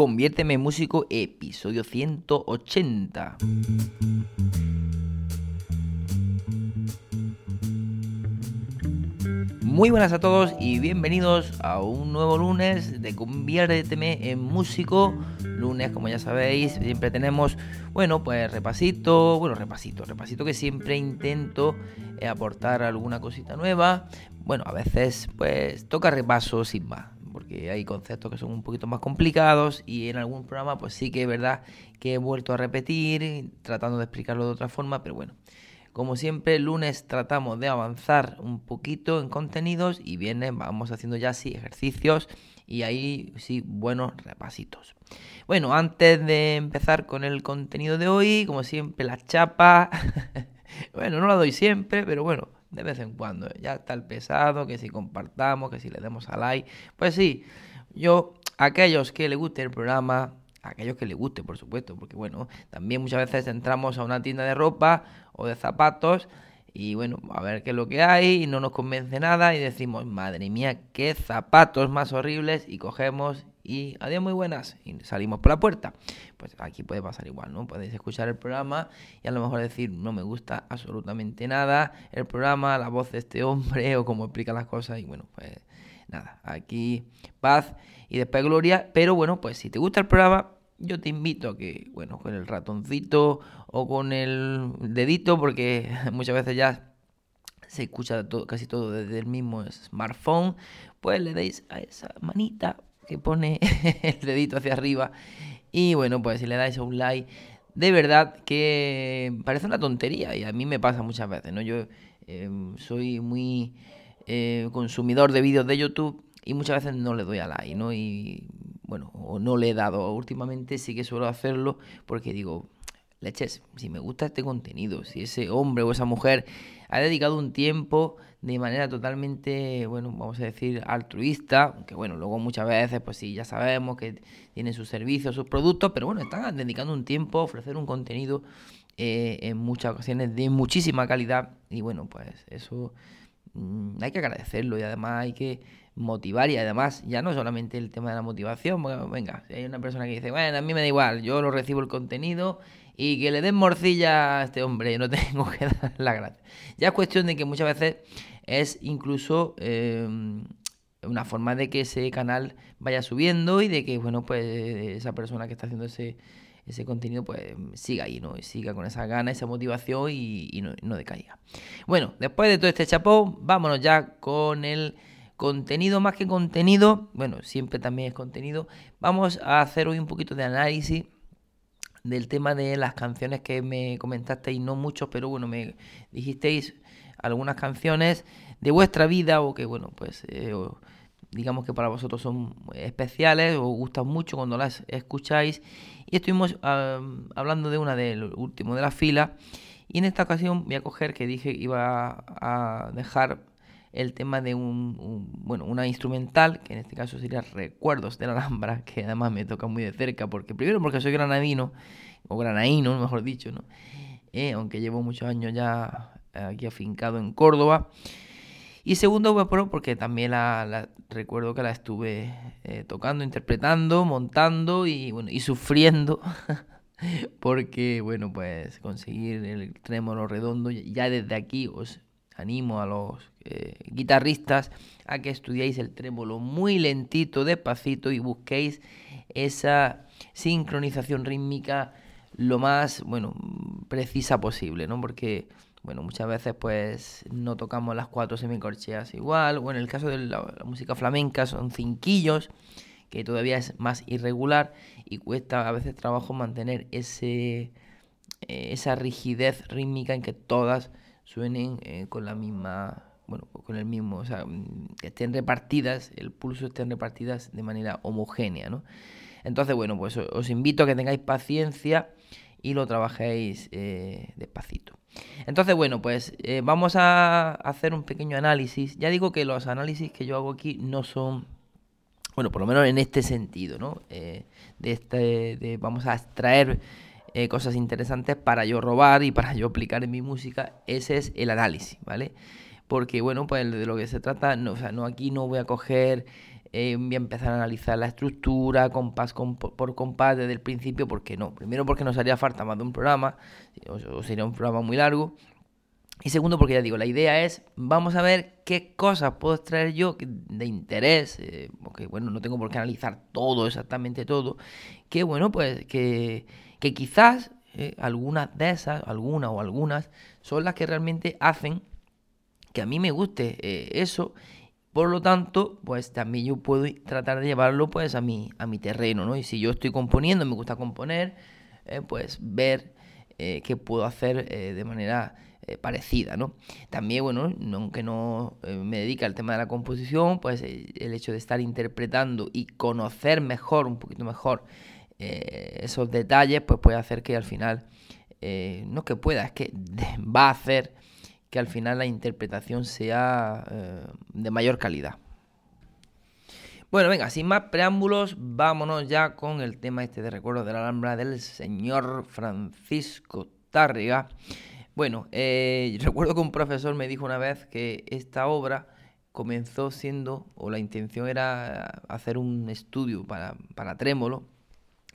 Conviérteme en músico, episodio 180. Muy buenas a todos y bienvenidos a un nuevo lunes de Conviérteme en músico. Lunes, como ya sabéis, siempre tenemos, bueno, pues repasito, bueno, repasito, repasito que siempre intento eh, aportar alguna cosita nueva. Bueno, a veces pues toca repaso sin más porque hay conceptos que son un poquito más complicados y en algún programa pues sí que es verdad que he vuelto a repetir tratando de explicarlo de otra forma, pero bueno. Como siempre, el lunes tratamos de avanzar un poquito en contenidos y viernes vamos haciendo ya sí ejercicios y ahí sí buenos repasitos. Bueno, antes de empezar con el contenido de hoy, como siempre, la chapa. bueno, no la doy siempre, pero bueno, de vez en cuando. Ya está el pesado, que si compartamos, que si le demos a like. Pues sí, yo, aquellos que les guste el programa, aquellos que les guste, por supuesto, porque bueno, también muchas veces entramos a una tienda de ropa o de zapatos y bueno, a ver qué es lo que hay y no nos convence nada y decimos, madre mía, qué zapatos más horribles y cogemos y adiós muy buenas y salimos por la puerta. Pues aquí puede pasar igual, ¿no? Podéis escuchar el programa y a lo mejor decir, no me gusta absolutamente nada el programa, la voz de este hombre o cómo explica las cosas y bueno, pues nada, aquí paz y después gloria, pero bueno, pues si te gusta el programa, yo te invito a que, bueno, con el ratoncito o con el dedito, porque muchas veces ya se escucha todo, casi todo desde el mismo smartphone, pues le deis a esa manita que pone el dedito hacia arriba. Y bueno, pues si le dais a un like, de verdad que parece una tontería y a mí me pasa muchas veces, ¿no? Yo em, soy muy eh, consumidor de vídeos de YouTube y muchas veces no le doy a like, ¿no? Y bueno, o no le he dado. Últimamente sí que suelo hacerlo porque digo, leches, si me gusta este contenido, si ese hombre o esa mujer ha dedicado un tiempo de manera totalmente, bueno, vamos a decir, altruista, aunque bueno, luego muchas veces, pues sí, ya sabemos que tienen sus servicios, sus productos, pero bueno, están dedicando un tiempo a ofrecer un contenido eh, en muchas ocasiones de muchísima calidad y bueno, pues eso mm, hay que agradecerlo y además hay que motivar y además ya no solamente el tema de la motivación, venga, si hay una persona que dice, bueno, a mí me da igual, yo lo recibo el contenido y que le den morcilla a este hombre, no tengo que dar la gracia. Ya es cuestión de que muchas veces es incluso em, una forma de que ese canal vaya subiendo y de que, bueno, pues esa persona que está haciendo ese, ese contenido, pues siga ahí. Y siga con esa gana, esa motivación y, no, no, decaiga. Bueno, después de todo este chapó, vámonos ya con el contenido más que contenido. Bueno, siempre también es contenido. Vamos a hacer hoy un poquito de análisis del tema de las canciones que me comentasteis, no muchos, pero bueno, me dijisteis algunas canciones de vuestra vida o que, bueno, pues eh, digamos que para vosotros son especiales o gustan mucho cuando las escucháis. Y estuvimos hablando de una del último de la fila. Y en esta ocasión voy a coger que dije iba a dejar el tema de un, bueno, una instrumental, que en este caso sería Recuerdos de la Alhambra, que además me toca muy de cerca, porque primero porque soy granadino, o granaíno, mejor dicho, ¿no? Eh, aunque llevo muchos años ya aquí afincado en Córdoba. Y segundo, pues, porque también la, recuerdo que la estuve eh, tocando, interpretando, montando y, bueno, y sufriendo. porque, bueno, pues conseguir el trémolo redondo, ya desde aquí os animo a los eh, guitarristas a que estudiéis el trémolo muy lentito, despacito y busquéis esa sincronización rítmica lo más, bueno, precisa posible, ¿no? Porque, bueno, muchas veces pues no tocamos las cuatro semicorcheas igual, o en el caso de la, música flamenca son cinquillos, que todavía es más irregular y cuesta a veces trabajo mantener ese, eh, esa rigidez rítmica en que todas suenen eh, con la misma, bueno, con el mismo, o sea, mm, estén repartidas, el pulso estén repartidas de manera homogénea, ¿no? Entonces, bueno, pues os invito a que tengáis paciencia y lo trabajéis eh, despacito. Entonces, bueno, pues eh, vamos a hacer un pequeño análisis. Ya digo que los análisis que yo hago aquí no son, bueno, por lo menos en este sentido, ¿no? de este, de, vamos a extraer eh, cosas interesantes para yo robar y para yo aplicar en mi música. Ese es el análisis, ¿vale? Porque, bueno, pues de lo que se trata, no, o sea, no aquí no voy a coger eh, voy a empezar a analizar la estructura, compás por compás desde el principio, porque no. Primero porque nos haría falta más de un programa, o, sería un programa muy largo. Y segundo porque ya digo, la idea es, vamos a ver qué cosas puedo extraer yo de interés, eh, porque bueno, no tengo por qué analizar todo, exactamente todo, que bueno, pues que, que quizás eh, algunas de esas, algunas o algunas, son las que realmente hacen que a mí me guste eso por lo tanto, pues también yo puedo tratar de llevarlo pues a mi, a mi terreno, ¿no? Y si yo estoy componiendo, me gusta componer, eh, pues ver eh, qué puedo hacer eh, de manera parecida, ¿no? También, bueno, aunque no me dedica al tema de la composición, pues el hecho de estar interpretando y conocer mejor, un poquito mejor, esos detalles, pues puede hacer que al final, no que pueda, es que va a hacer que al final la interpretación sea eh, de mayor calidad. Bueno, venga, sin más preámbulos, vámonos ya con el tema este de recuerdos de la Alhambra del señor Francisco Tárrega. Bueno, eh, recuerdo que un profesor me dijo una vez que esta obra comenzó siendo, o la intención era hacer un estudio para, para trémolo,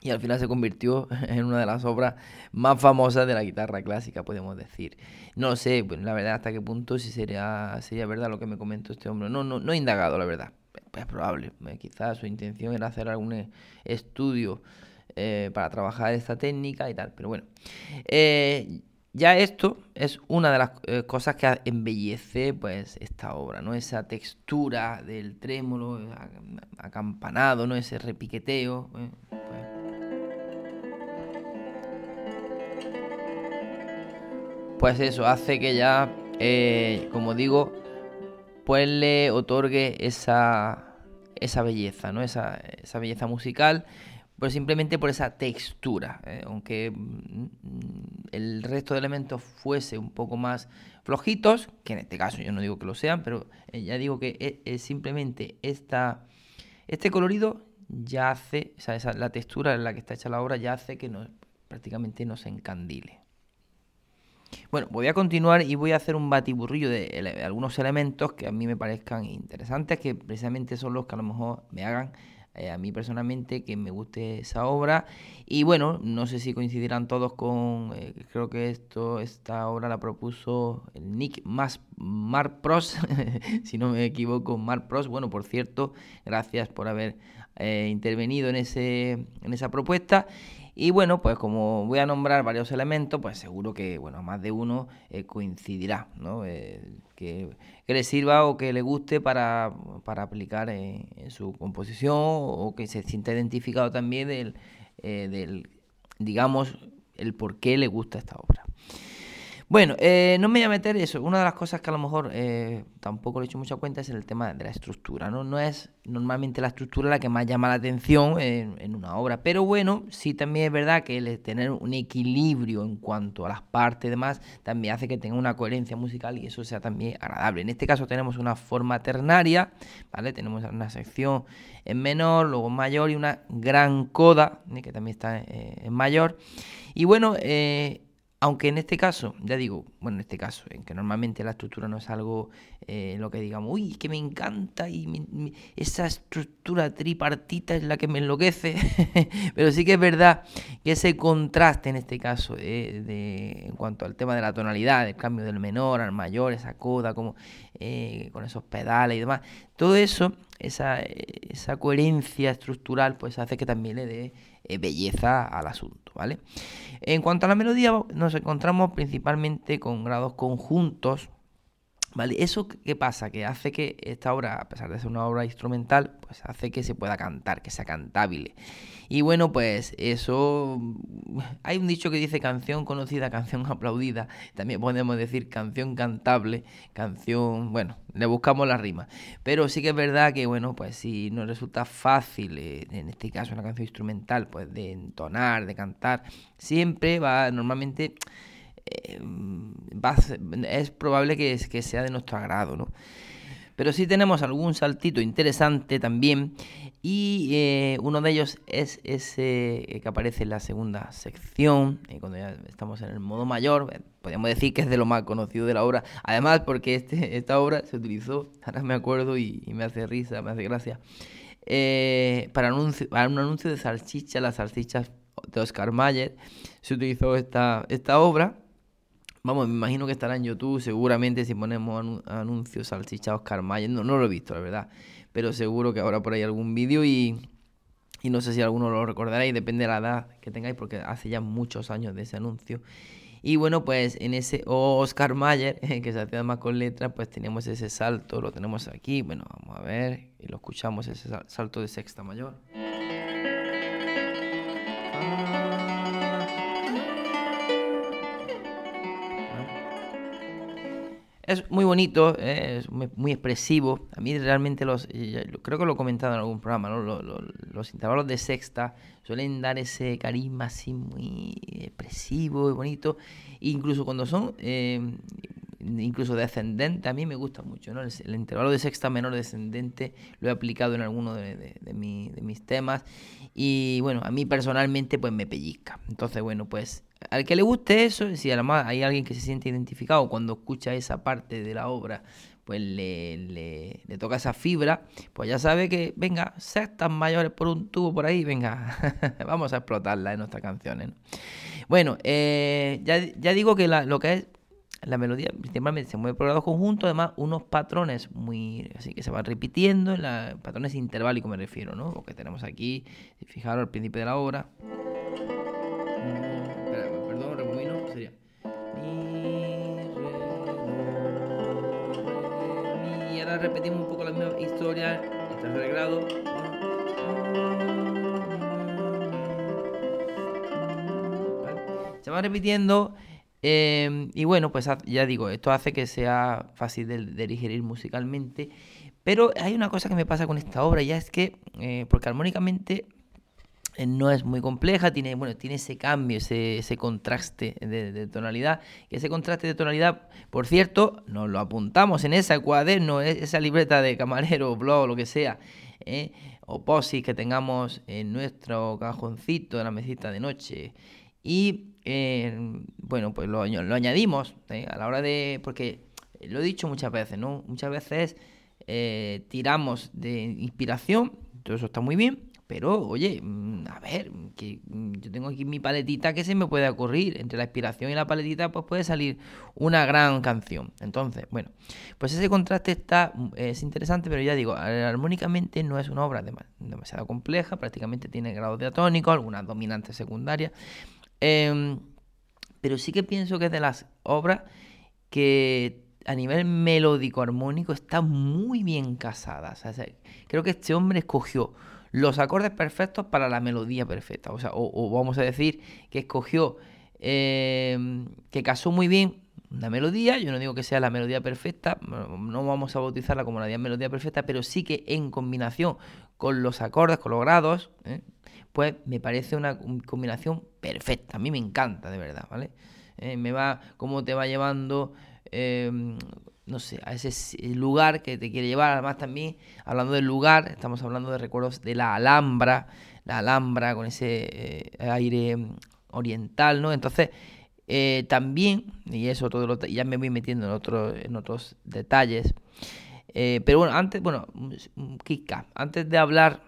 y al final se convirtió en una de las obras más famosas de la guitarra clásica, podemos decir. No sé, pues, la verdad, hasta qué punto si sería, sería verdad lo que me comentó este hombre. No, no, no he indagado, la verdad. Es probable. Eh, quizás su intención era hacer algún eh, estudio eh, para trabajar esta técnica y tal. Pero bueno. ya esto es una de las cosas que embellece pues esta obra, ¿no? Esa textura del trémolo acampanado, ¿no? Ese repiqueteo. pues eso hace que ya, eh, como digo, pues le otorgue esa, esa belleza, ¿no? Esa, esa belleza musical, pues simplemente por esa textura. ¿eh? Aunque mm, el resto de elementos fuese un poco más flojitos, que en este caso yo no digo que lo sean, pero eh, ya digo que es, simplemente esta, este colorido ya hace, o sea, la textura en la que está hecha la obra ya hace que nos, prácticamente nos encandile. Bueno, voy a continuar y voy a hacer un batiburrillo de, algunos elementos que a mí me parezcan interesantes, que precisamente son los que a lo mejor me hagan eh, a mí personalmente que me guste esa obra. Y bueno, no sé si coincidirán todos con, eh, creo que esto, esta obra la propuso el Nick Mas, Mar si no me equivoco, Mar Pros. Bueno, por cierto, gracias por haber eh, intervenido en, ese, en esa propuesta. Y bueno, pues como voy a nombrar varios elementos, pues seguro que, bueno, más de uno eh, coincidirá, ¿no? Eh, que, le sirva o que le guste para, aplicar en, su composición o que se sienta identificado también del, eh, del, digamos, el por qué le gusta esta obra. Bueno, eh, no me voy a meter eso. Una de las cosas que a lo mejor eh, tampoco le he hecho mucha cuenta es el tema de la estructura. ¿no? es normalmente la estructura la que más llama la atención en, una obra. Pero bueno, sí también es verdad que el tener un equilibrio en cuanto a las partes y demás también hace que tenga una coherencia musical y eso sea también agradable. En este caso tenemos una forma ternaria, ¿vale? Tenemos una sección en menor, luego en mayor y una gran coda, ¿eh? que también está en mayor. Y bueno, aunque en este caso, ya digo, bueno, en este caso, en que normalmente la estructura no es algo eh, lo que digamos, uy, que me encanta y esa estructura tripartita es la que me enloquece, pero sí que es verdad que ese contraste en este caso, de, en cuanto al tema de la tonalidad, el cambio del menor al mayor, esa coda, como eh, con esos pedales y demás, todo eso, esa, esa coherencia estructural, pues hace que también le dé eh, belleza al asunto, ¿vale? En cuanto a la melodía, nos encontramos principalmente con grados conjuntos, ¿Vale? ¿Eso qué pasa? Que hace que esta obra, a pesar de ser una obra instrumental, pues hace que se pueda cantar, que sea cantable. Y bueno, pues eso... Hay un dicho que dice canción conocida, canción aplaudida. También podemos decir canción cantable, canción... Bueno, le buscamos la rima. Pero sí que es verdad que, bueno, pues si nos resulta fácil, eh, en este caso una canción instrumental, pues de entonar, de cantar, siempre va normalmente eh, es probable que, sea de nuestro agrado, ¿no? Pero sí tenemos algún saltito interesante también y eh, uno de ellos es ese eh, que aparece en la segunda sección, cuando ya estamos en el modo mayor, podríamos decir que es de lo más conocido de la obra, además porque este, esta obra se utilizó, ahora me acuerdo y, me hace risa, me hace gracia, eh, para, un anuncio de salchicha, las salchichas de Oscar Mayer, se utilizó esta obra. Vamos, me imagino que estará en YouTube, seguramente si ponemos anuncios salchicha Oscar Mayer, no, no lo he visto, la verdad, pero seguro que habrá por ahí algún vídeo y, y no sé si alguno lo recordaréis, depende de la edad que tengáis, porque hace ya muchos años de ese anuncio. Y bueno, pues en ese Oscar Mayer, que se hacía más con letras, pues teníamos ese salto, lo tenemos aquí. Bueno, vamos a ver y lo escuchamos, ese salto de sexta mayor. Es muy bonito, eh, es muy, expresivo. A mí realmente los, creo que lo he comentado en algún programa, los, intervalos de sexta suelen dar ese carisma así muy expresivo y bonito. incluso cuando son eh, incluso descendentes, a mí me gusta mucho. ¿no? El, intervalo de sexta menor descendente lo he aplicado en alguno de, mis temas. Y bueno, a mí personalmente pues me pellizca. Entonces, bueno, pues al que le guste eso, si además hay alguien que se siente identificado cuando escucha esa parte de la obra, pues le, le, toca esa fibra, pues ya sabe que, venga, sextas mayores por un tubo por ahí, venga, vamos a explotarla en nuestras canciones. Bueno, eh, ya, ya, digo que lo que es la melodía principalmente se mueve por grados conjuntos, además unos patrones muy así que se van repitiendo, en la, patrones interválicos me refiero, ¿no? Lo tenemos aquí, fijaros al principio de la obra. repetimos un poco la misma historia, está arreglado. Se va repitiendo em, y bueno, pues ya digo, esto hace que sea fácil de, digerir musicalmente. Pero hay una cosa que me pasa con esta obra, ya es que, eh, porque armónicamente eh, no es muy compleja, tiene, bueno, tiene ese cambio, ese, ese contraste de, tonalidad. Ese contraste de tonalidad, por cierto, nos lo apuntamos en esa cuaderno, e, esa libreta de camarero, blog, lo que sea, ¿eh? o posis que tengamos en nuestro cajoncito de la mesita de noche. Y eh, bueno, pues lo, añadimos a la hora de. Porque lo he dicho muchas veces, ¿no? Muchas veces tiramos de inspiración, todo eso está muy bien, pero, oye, mm, a ver, que mm, yo tengo aquí mi paletita que se me puede ocurrir. Entre la inspiración y la paletita, pues puede salir una gran canción. Entonces, bueno, pues ese contraste está, mm, es interesante, pero ya digo, armónicamente no es una obra demasiado compleja, prácticamente tiene grados diatónicos, algunas dominantes secundarias. Em, pero sí que pienso que es de las obras que a nivel melódico armónico está muy bien casada. creo que este hombre escogió los acordes perfectos para la melodía perfecta. O sea, o, vamos a decir que escogió, eh, que casó muy bien una melodía. Yo no digo que sea la melodía perfecta, no vamos a bautizarla como la melodía perfecta, pero sí que en combinación con los acordes, con los grados, ¿eh? Pues me parece una combinación perfecta. A mí me encanta, de verdad, ¿vale? Eh, me va, cómo te va llevando no sé, a ese lugar que te quiere llevar. Además también, hablando del lugar, estamos hablando de recuerdos de la Alhambra, la Alhambra con ese eh, aire mm, oriental, ¿no? Entonces, eh, también, y eso todo lo, ya me voy metiendo en, otro, en otros detalles, eh, pero bueno, antes, bueno, mm, Kika, antes de hablar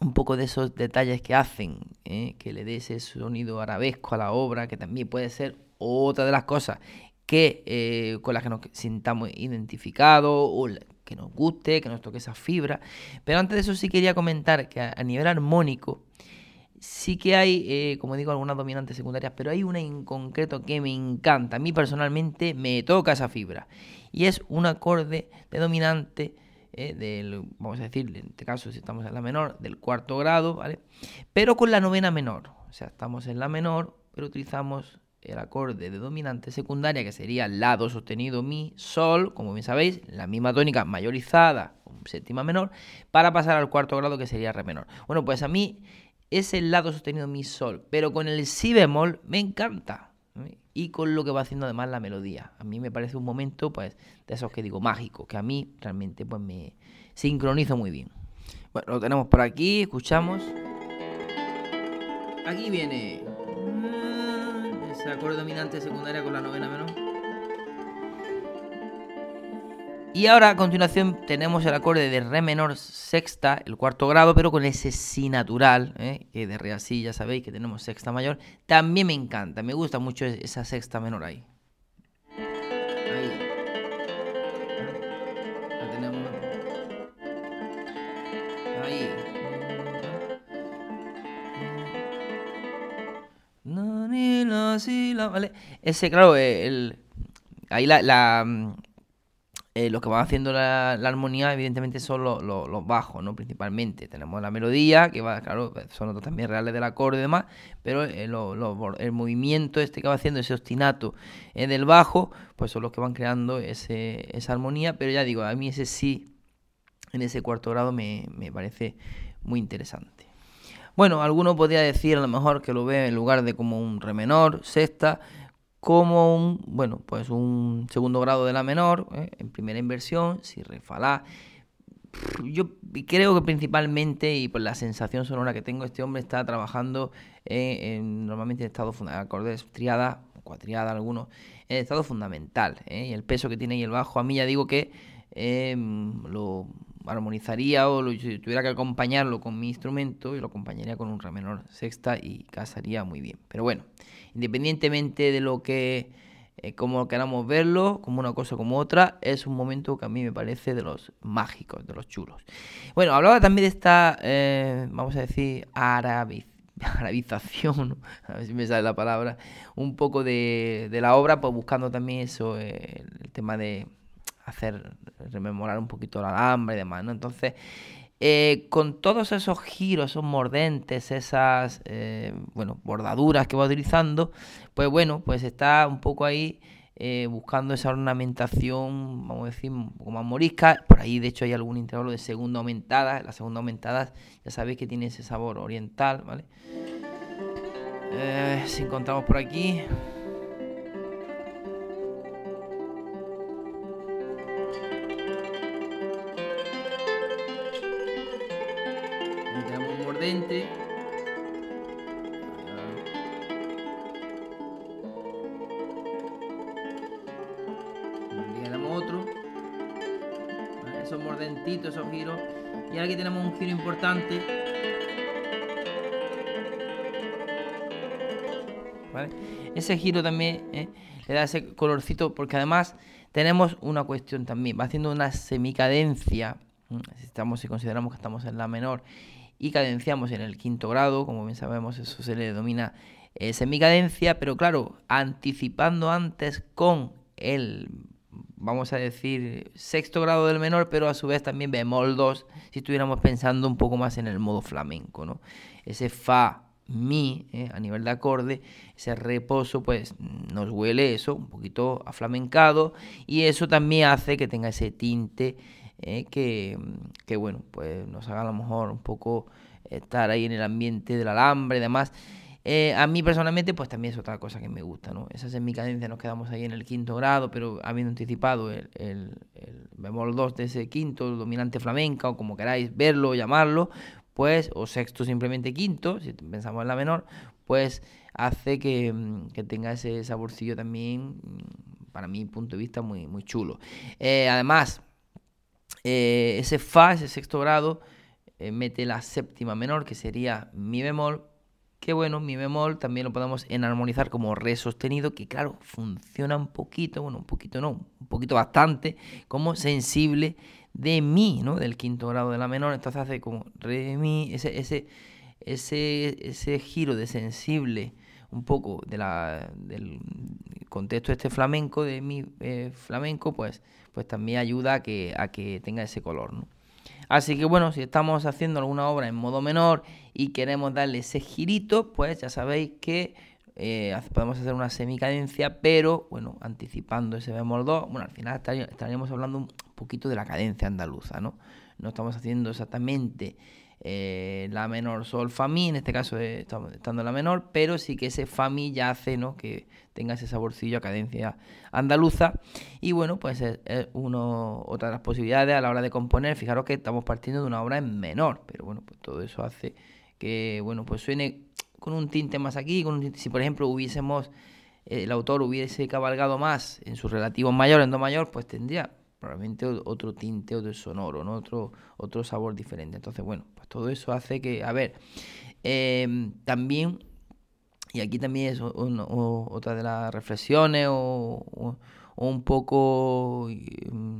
un poco de esos detalles que hacen, que le dé ese sonido arabesco a la obra, que también puede ser otra de las cosas que, eh, con las que nos sintamos identificados o que nos guste, que nos toque esa fibra. Pero antes de eso sí quería comentar que a, nivel armónico sí que hay, eh, como digo, algunas dominantes secundarias, pero hay una en concreto que me encanta. A mí personalmente me toca esa fibra. Y es un acorde de dominante eh, del, vamos a decir, en este caso si estamos en la menor, del cuarto grado, ¿vale? Pero con la novena menor. O sea, estamos en la menor, pero utilizamos el acorde de dominante secundaria, que sería la do sostenido mi, sol, como bien sabéis, la misma tónica mayorizada, séptima menor, para pasar al cuarto grado, que sería re menor. Bueno, pues a mí es el lado sostenido mi, sol, pero con el si bemol me encanta. Y con lo que va haciendo además la melodía. A mí me parece un momento, pues, de esos que digo, mágico, que a mí realmente, pues, me sincronizo muy bien. Bueno, lo tenemos por aquí, escuchamos. Aquí viene acorde dominante secundaria con la novena menor. Y ahora a continuación tenemos el acorde de re menor sexta, el cuarto grado, pero con ese si natural, ¿eh? que de re así ya sabéis que tenemos sexta mayor. También me encanta, me gusta mucho esa sexta menor ahí. Ahí. Tenemos. Ahí. No, ni la, si, la, ¿vale? Ese, claro, el, ahí la, la eh, lo que van haciendo la, armonía, evidentemente, son los, bajos, ¿no? Principalmente. Tenemos la melodía, que va, claro, son notas también reales del acorde y demás, pero eh, el movimiento este que va haciendo, ese ostinato en del bajo, pues son los que van creando ese, esa armonía. Pero ya digo, a mí ese sí, en ese cuarto grado, me, me parece muy interesante. Bueno, alguno podría decir a lo mejor que lo ve en lugar de como un re menor, sexta, como un, bueno, pues un segundo grado de la menor, ¿eh? en primera inversión, si refalá. Yo creo que principalmente, y por la sensación sonora que tengo, este hombre está trabajando en, normalmente en estado acordes triada, cuatriada algunos, en estado fundamental. ¿eh? Y el peso que tiene ahí el bajo, a mí ya digo que lo armonizaría o si tuviera que acompañarlo con mi instrumento, y lo acompañaría con un re menor sexta y casaría muy bien. Pero bueno, independientemente de lo que, eh, como queramos verlo, como una cosa como otra, es un momento que a mí me parece de los mágicos, de los chulos. Bueno, hablaba también de esta, eh, vamos a decir, arabización, a ver si me sale la palabra, un poco de, de la obra, pues buscando también eso, eh, el tema de hacer rememorar un poquito el alambre y demás, ¿no? Entonces, eh, con todos esos giros, esos mordentes, esas, eh, bueno, bordaduras que va utilizando, pues bueno, pues está un poco ahí eh, buscando esa ornamentación, vamos a decir, un poco más morisca. Por ahí, de hecho, hay algún intervalo de segunda aumentada. La segunda aumentada, ya sabéis que tiene ese sabor oriental, ¿vale? si encontramos por aquí... tenemos otro. Esos mordentitos, esos giros. Y aquí tenemos un giro importante. Ese giro también eh, le da ese colorcito porque además tenemos una cuestión también. Va haciendo una semicadencia. Si, estamos, si consideramos que estamos en la menor y cadenciamos en el quinto grado, como bien sabemos eso se le denomina eh, semicadencia, pero claro, anticipando antes con el, vamos a decir, sexto grado del menor, pero a su vez también bemol 2, si estuviéramos pensando un poco más en el modo flamenco, ¿no? Ese fa, mi, eh, a nivel de acorde, ese reposo, pues nos huele eso, un poquito aflamencado, y eso también hace que tenga ese tinte eh, que, que, bueno, pues nos haga a lo mejor un poco estar ahí en el ambiente del alambre y demás. Eh, a mí personalmente, pues también es otra cosa que me gusta, ¿no? Esa es mi cadencia, nos quedamos ahí en el quinto grado, pero habiendo anticipado el, el, el bemol 2 de ese quinto, dominante flamenca, o como queráis verlo o llamarlo, pues, o sexto simplemente quinto, si pensamos en la menor, pues hace que, que tenga ese saborcillo también, para mi punto de vista, muy, muy chulo. Eh, además, eh, ese fa, ese sexto grado, eh, mete la séptima menor, que sería mi bemol. Que bueno, mi bemol también lo podemos enarmonizar como re sostenido, que claro, funciona un poquito, bueno, un poquito no, un poquito bastante, como sensible de mi, ¿no? Del quinto grado de la menor. Entonces hace como re mi, ese, ese, ese, ese giro de sensible un poco de la, del contexto este flamenco, de mi eh, flamenco, pues, pues también ayuda a que, a que tenga ese color, ¿no? Así que bueno, si estamos haciendo alguna obra en modo menor y queremos darle ese girito, pues ya sabéis que eh, podemos hacer una semicadencia, pero bueno, anticipando ese bemol 2, bueno, al final estaríamos hablando un poquito de la cadencia andaluza, ¿no? No estamos haciendo exactamente eh, la menor sol fa mi, en este caso estamos estando en la menor, pero sí que ese fa mi ya hace ¿no? que tenga ese saborcillo a cadencia andaluza. Y bueno, pues es, uno, otra de las posibilidades a la hora de componer. Fijaros que estamos partiendo de una obra en menor, pero bueno, pues todo eso hace que bueno, pues suene con un tinte más aquí, con si por ejemplo hubiésemos, el autor hubiese cabalgado más en su relativo mayor, en do mayor, pues tendría probablemente otro tinte, otro sonoro, ¿no? Otro, otro sabor diferente. Entonces, bueno, pues todo eso hace que, a ver, em, también, y aquí también es otra de las reflexiones o, un poco mm,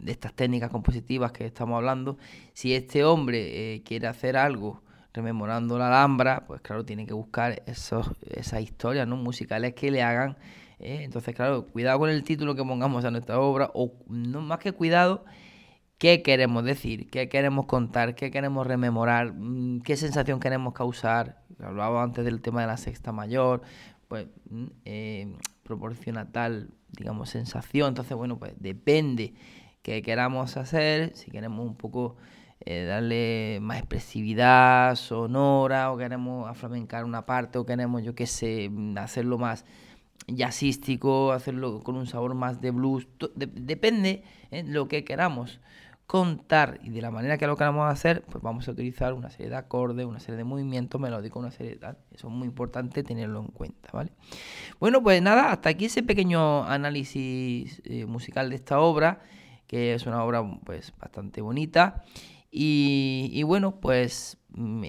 de estas técnicas compositivas que estamos hablando, si este hombre eh, quiere hacer algo rememorando la Alhambra, pues claro, tiene que buscar esos, esas historias ¿no? musicales que le hagan. ¿eh? Entonces, claro, cuidado con el título que pongamos a nuestra obra, o no más que cuidado, qué queremos decir, qué queremos contar, qué queremos rememorar, mm, qué sensación queremos causar. Hablaba antes del tema de la sexta mayor, pues mm, eh, proporciona tal, digamos, sensación. Entonces, bueno, pues depende qué queramos hacer, si queremos un poco eh, darle más expresividad sonora o queremos aflamencar una parte o queremos, yo qué sé, hacerlo más jazzístico, hacerlo con un sabor más de blues. depende de ¿eh? lo que queramos contar y de la manera que lo queramos hacer, pues vamos a utilizar una serie de acordes, una serie de movimientos melódicos, una serie de tal. Eso es muy importante tenerlo en cuenta, ¿vale? Bueno, pues nada, hasta aquí ese pequeño análisis eh, musical de esta obra, que es una obra pues bastante bonita. Y, bueno, pues mm,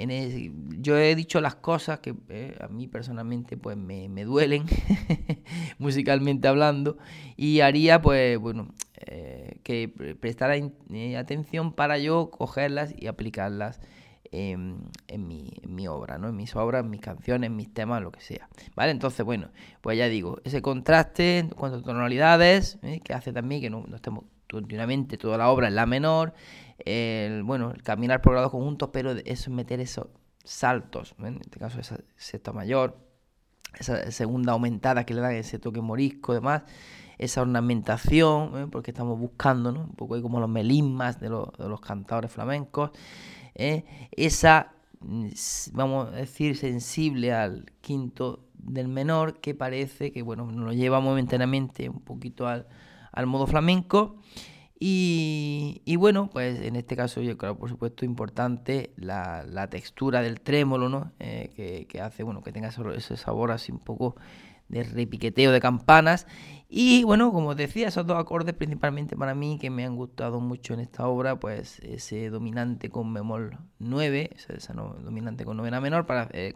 yo he dicho las cosas que eh, a mí personalmente pues me, duelen, musicalmente hablando, y haría pues bueno, eh, que prestara eh, atención para yo cogerlas y aplicarlas en, mi, obra, ¿no? En mis obras, en mis canciones, en mis temas, lo que sea. ¿Vale? Entonces, bueno, pues ya digo, ese contraste en cuanto a tonalidades, que hace también que no, estemos continuamente toda la obra en la menor, el, bueno, el caminar por grados conjuntos, pero eso meter esos saltos, en este caso esa sexta mayor, esa segunda aumentada que le da ese toque morisco, demás, esa ornamentación, porque estamos buscando un poco ahí como los melismas de los, de los cantadores flamencos, ¿eh? esa, mm, vamos a decir, sensible al quinto del menor, que parece que bueno, nos lleva momentáneamente un poquito al, al modo flamenco. Y, bueno, pues en este caso yo creo, por supuesto, importante la, textura del trémolo, ¿no? Eh, que, hace, bueno, que tenga ese sabor así un poco de repiqueteo de campanas. Y bueno, como decía, esos dos acordes principalmente para mí que me han gustado mucho en esta obra, pues ese dominante con bemol 9, ese, dominante con novena menor, para eh,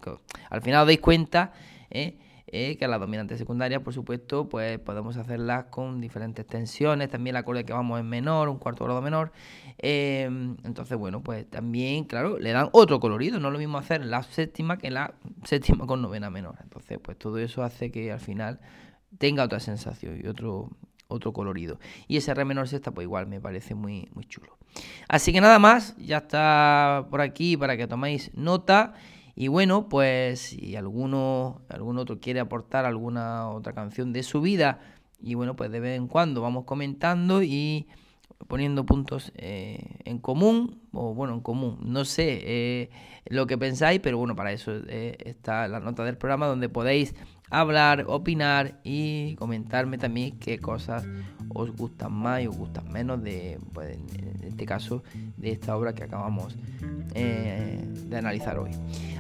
al final os dais cuenta, ¿eh? Eh, que la dominante secundaria, por supuesto, pues podemos hacerlas con diferentes tensiones, también la acorde que vamos en menor, un cuarto grado menor. Em, entonces, bueno, pues también, claro, le dan otro colorido, no es lo mismo hacer la séptima que la séptima con novena menor. Entonces, pues todo eso hace que al final tenga otra sensación y otro, otro colorido. Y ese re menor sexta, pues igual me parece muy, muy chulo. Así que nada más, ya está por aquí para que toméis nota. Y bueno, pues si alguno, algún otro quiere aportar alguna otra canción de su vida, y bueno, pues de vez en cuando vamos comentando y poniendo puntos eh, en común, o bueno, en común, no sé eh, lo que pensáis, pero bueno, para eso eh, está la nota del programa donde podéis hablar, opinar y comentarme también qué cosas os gustan más y os gustan menos de, pues, en este caso, de esta obra que acabamos eh, de analizar hoy.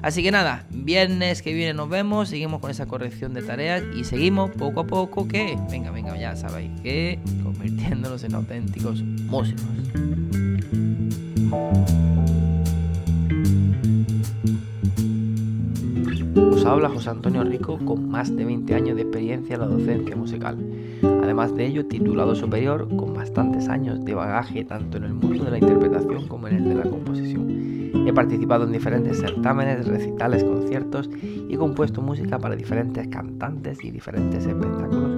Así que nada, viernes que viene nos vemos, seguimos con esa corrección de tareas y seguimos poco a poco que, venga, venga, ya sabéis que convirtiéndonos en auténticos músicos. Habla José Antonio Rico con más de 20 años de experiencia en la docencia musical. Además de ello, titulado superior con bastantes años de bagaje tanto en el mundo de la interpretación como en el de la composición. He participado en diferentes certámenes, recitales, conciertos y compuesto música para diferentes cantantes y diferentes espectáculos